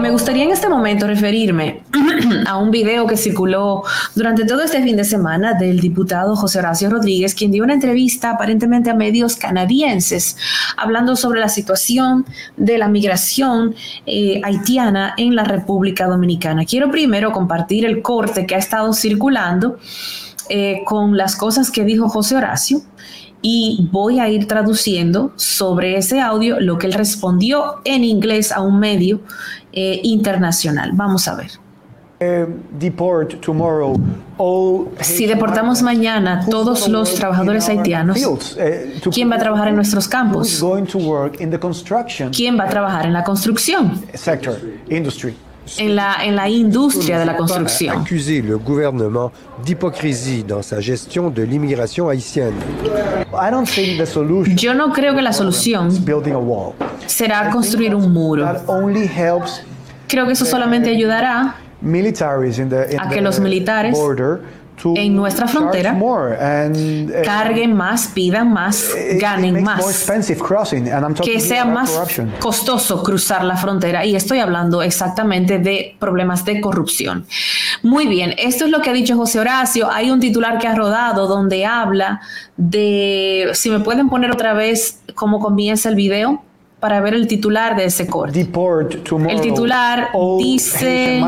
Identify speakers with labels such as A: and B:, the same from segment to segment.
A: Me gustaría en este momento referirme a un video que circuló durante todo este fin de semana del diputado José Horacio Rodríguez, quien dio una entrevista aparentemente a medios canadienses hablando sobre la situación de la migración eh, haitiana en la República Dominicana. Quiero primero compartir el corte que ha estado circulando eh, con las cosas que dijo José Horacio y voy a ir traduciendo sobre ese audio lo que él respondió en inglés a un medio eh, internacional. Vamos a ver. Si deportamos mañana todos los trabajadores haitianos, ¿quién va a trabajar en nuestros campos? ¿Quién va a trabajar en la construcción? En la, en la industria de la construcción.
B: accuser le gouvernement d'hypocrisie dans sa gestion de l'immigration haïtienne.
A: Yo no creo que la solución será construir un muro. Creo que eso solamente ayudará a que los militares en nuestra frontera carguen más, pidan más, ganen más, que sea más costoso cruzar la frontera. Y estoy hablando exactamente de problemas de corrupción. Muy bien, esto es lo que ha dicho José Horacio. Hay un titular que ha rodado donde habla de, si me pueden poner otra vez cómo comienza el video para ver el titular de ese corte. El titular dice...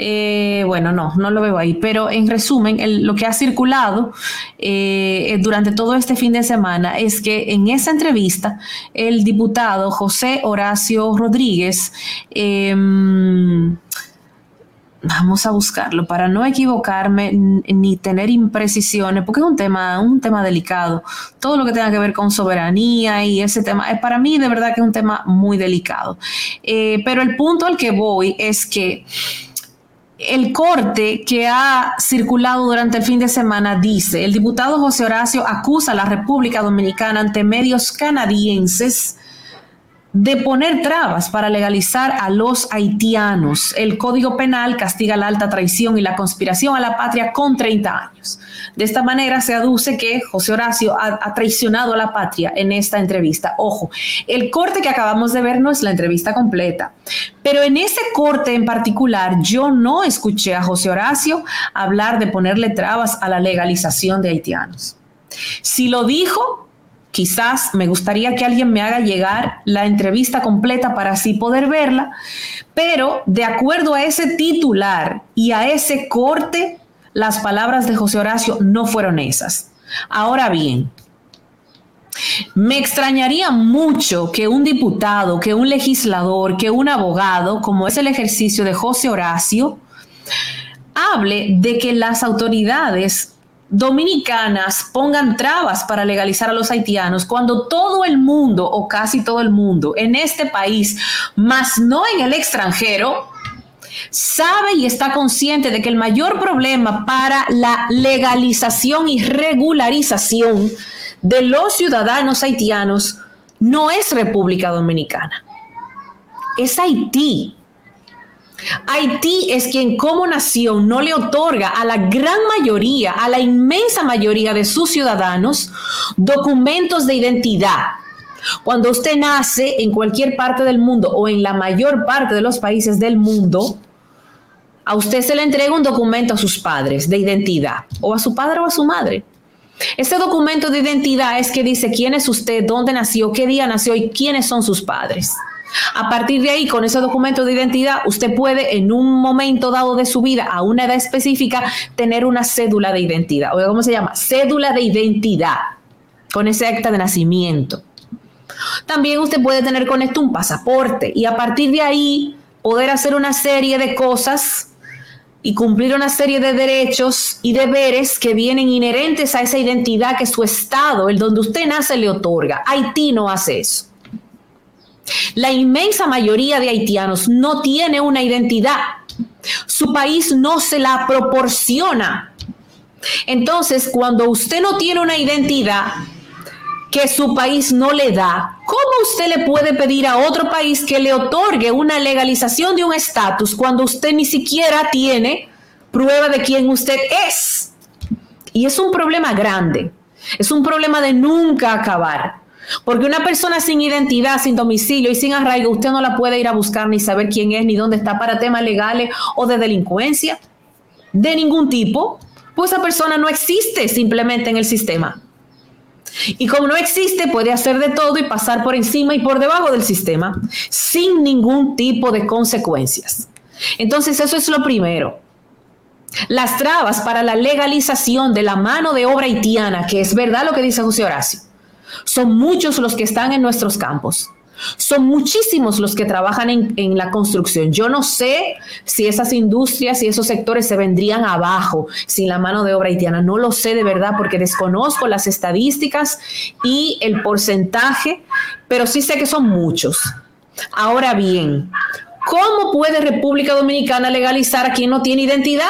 A: Eh, bueno, no, no lo veo ahí, pero en resumen, lo que ha circulado eh, durante todo este fin de semana es que en esa entrevista el diputado José Horacio Rodríguez, em, vamos a buscarlo para no equivocarme ni tener imprecisiones, porque es un tema, un tema delicado. Todo lo que tenga que ver con soberanía y ese tema, es para mí de verdad que es un tema muy delicado. Eh, pero el punto al que voy es que el corte que ha circulado durante el fin de semana dice, el diputado José Horacio acusa a la República Dominicana ante medios canadienses de poner trabas para legalizar a los haitianos. El Código Penal castiga la alta traición y la conspiración a la patria con 30 años. De esta manera se aduce que José Horacio ha, traicionado a la patria en esta entrevista. Ojo, el corte que acabamos de ver no es la entrevista completa, pero en ese corte en particular yo no escuché a José Horacio hablar de ponerle trabas a la legalización de haitianos. Si lo dijo, Quizás me gustaría que alguien me haga llegar la entrevista completa para así poder verla, pero de acuerdo a ese titular y a ese corte, las palabras de José Horacio no fueron esas. Ahora bien, me extrañaría mucho que un diputado, que un legislador, que un abogado, como es el ejercicio de José Horacio, hable de que las autoridades dominicanas pongan trabas para legalizar a los haitianos cuando todo el mundo o casi todo el mundo en este país, más no en el extranjero, sabe y está consciente de que el mayor problema para la legalización y regularización de los ciudadanos haitianos no es República Dominicana, es Haití. Haití es quien como nación no le otorga a la gran mayoría, a la inmensa mayoría de sus ciudadanos documentos de identidad. Cuando usted nace en cualquier parte del mundo o en la mayor parte de los países del mundo, a usted se le entrega un documento a sus padres de identidad, o a su padre o a su madre. Este documento de identidad es que dice quién es usted, dónde nació, qué día nació y quiénes son sus padres. A partir de ahí, con ese documento de identidad, usted puede en un momento dado de su vida, a una edad específica, tener una cédula de identidad. Oiga, ¿cómo se llama? Cédula de identidad, con ese acta de nacimiento. También usted puede tener con esto un pasaporte y a partir de ahí poder hacer una serie de cosas y cumplir una serie de derechos y deberes que vienen inherentes a esa identidad que su Estado, el donde usted nace, le otorga. Haití no hace eso. La inmensa mayoría de haitianos no tiene una identidad. Su país no se la proporciona. Entonces, cuando usted no tiene una identidad que su país no le da, ¿cómo usted le puede pedir a otro país que le otorgue una legalización de un estatus cuando usted ni siquiera tiene prueba de quién usted es? Y es un problema grande. Es un problema de nunca acabar. Porque una persona sin identidad, sin domicilio y sin arraigo, usted no la puede ir a buscar ni saber quién es ni dónde está para temas legales o de delincuencia de ningún tipo. Pues esa persona no existe simplemente en el sistema. Y como no existe, puede hacer de todo y pasar por encima y por debajo del sistema sin ningún tipo de consecuencias. Entonces, eso es lo primero. Las trabas para la legalización de la mano de obra haitiana, que es verdad lo que dice José Horacio, son muchos los que están en nuestros campos. Son muchísimos los que trabajan en, la construcción. Yo no sé si esas industrias y esos sectores se vendrían abajo sin la mano de obra haitiana. No lo sé de verdad porque desconozco las estadísticas y el porcentaje, pero sí sé que son muchos. Ahora bien, ¿cómo puede República Dominicana legalizar a quien no tiene identidad?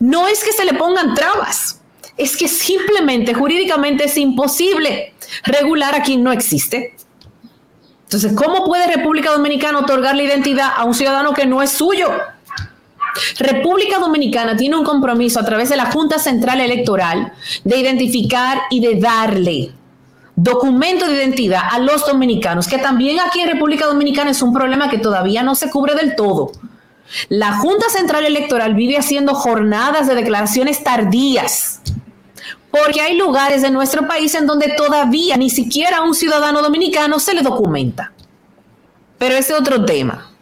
A: No es que se le pongan trabas, es que simplemente jurídicamente es imposible regular a quien no existe. Entonces, ¿cómo puede República Dominicana otorgar la identidad a un ciudadano que no es suyo? República Dominicana tiene un compromiso a través de la Junta Central Electoral de identificar y de darle documento de identidad a los dominicanos, que también aquí en República Dominicana es un problema que todavía no se cubre del todo. La Junta Central Electoral vive haciendo jornadas de declaraciones tardías porque hay lugares de nuestro país en donde todavía ni siquiera a un ciudadano dominicano se le documenta. Pero ese es otro tema.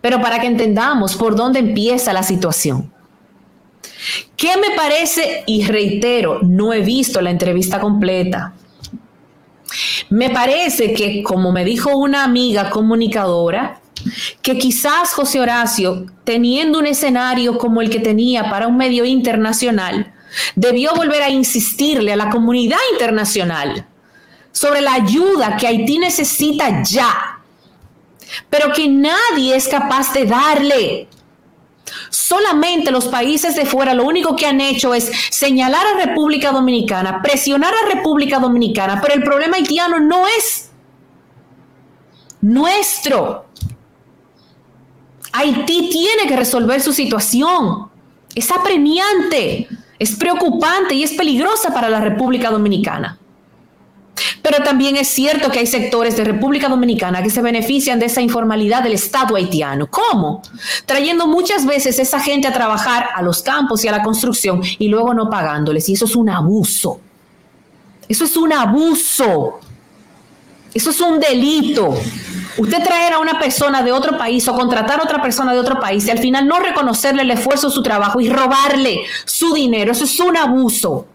A: Pero para que entendamos por dónde empieza la situación. ¿Qué me parece? Y reitero, no he visto la entrevista completa. Me parece que, como me dijo una amiga comunicadora, que quizás José Horacio, teniendo un escenario como el que tenía para un medio internacional, debió volver a insistirle a la comunidad internacional sobre la ayuda que Haití necesita ya, pero que nadie es capaz de darle. Solamente los países de fuera lo único que han hecho es señalar a República Dominicana, presionar a República Dominicana, pero el problema haitiano no es nuestro. Haití tiene que resolver su situación. Es apremiante es preocupante y es peligrosa para la República Dominicana. Pero también es cierto que hay sectores de República Dominicana que se benefician de esa informalidad del Estado haitiano. ¿Cómo? Trayendo muchas veces esa gente a trabajar a los campos y a la construcción y luego no pagándoles. Y eso es un abuso. Eso es un abuso. Eso es un delito. Usted traer a una persona de otro país o contratar a otra persona de otro país y al final no reconocerle el esfuerzo su trabajo y robarle su dinero, eso es un abuso.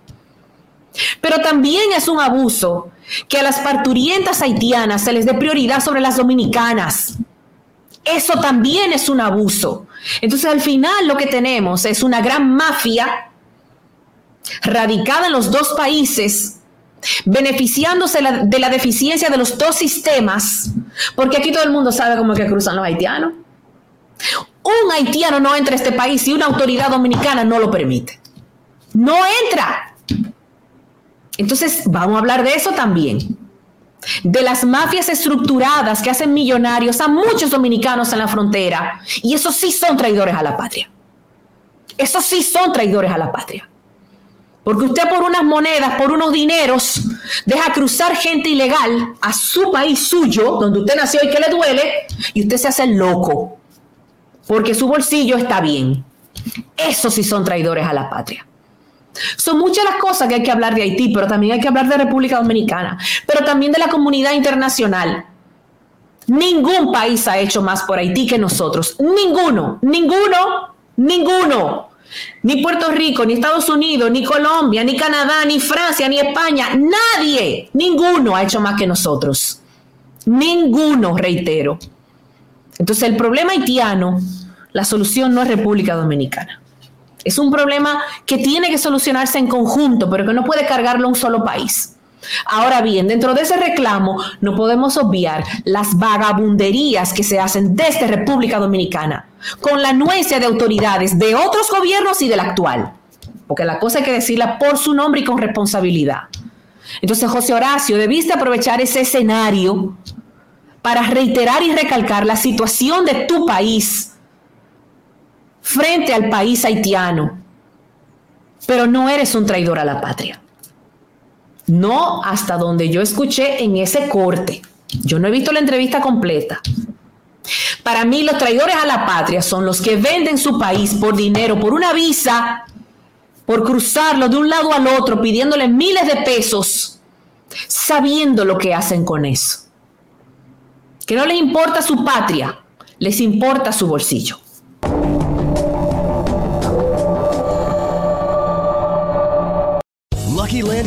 A: Pero también es un abuso que a las parturientas haitianas se les dé prioridad sobre las dominicanas. Eso también es un abuso. Entonces al final lo que tenemos es una gran mafia radicada en los dos países beneficiándose de la deficiencia de los dos sistemas, porque aquí todo el mundo sabe cómo es que cruzan los haitianos. Un haitiano no entra a este país si una autoridad dominicana no lo permite. No entra. Entonces, vamos a hablar de eso también. De las mafias estructuradas que hacen millonarios a muchos dominicanos en la frontera. Y esos sí son traidores a la patria. Esos sí son traidores a la patria. Porque usted por unas monedas, por unos dineros, deja cruzar gente ilegal a su país suyo, donde usted nació y que le duele, y usted se hace loco. Porque su bolsillo está bien. Esos sí son traidores a la patria. Son muchas las cosas que hay que hablar de Haití, pero también hay que hablar de República Dominicana, pero también de la comunidad internacional. Ningún país ha hecho más por Haití que nosotros. Ninguno, ninguno, ninguno. Ni Puerto Rico, ni Estados Unidos, ni Colombia, ni Canadá, ni Francia, ni España. Nadie, ninguno ha hecho más que nosotros. Ninguno, reitero. Entonces el problema haitiano la solución no es República Dominicana. Es un problema que tiene que solucionarse en conjunto, pero que no puede cargarlo un solo país. Ahora bien, dentro de ese reclamo no podemos obviar las vagabunderías que se hacen desde República Dominicana, con la anuencia de autoridades de otros gobiernos y del actual. Porque la cosa hay que decirla por su nombre y con responsabilidad. Entonces, José Horacio, debiste aprovechar ese escenario para reiterar y recalcar la situación de tu país frente al país haitiano. Pero no eres un traidor a la patria. No hasta donde yo escuché en ese corte. Yo no he visto la entrevista completa. Para mí los traidores a la patria son los que venden su país por dinero, por una visa, por cruzarlo de un lado al otro, pidiéndole miles de pesos, sabiendo lo que hacen con eso. Que no les importa su patria, les importa su bolsillo.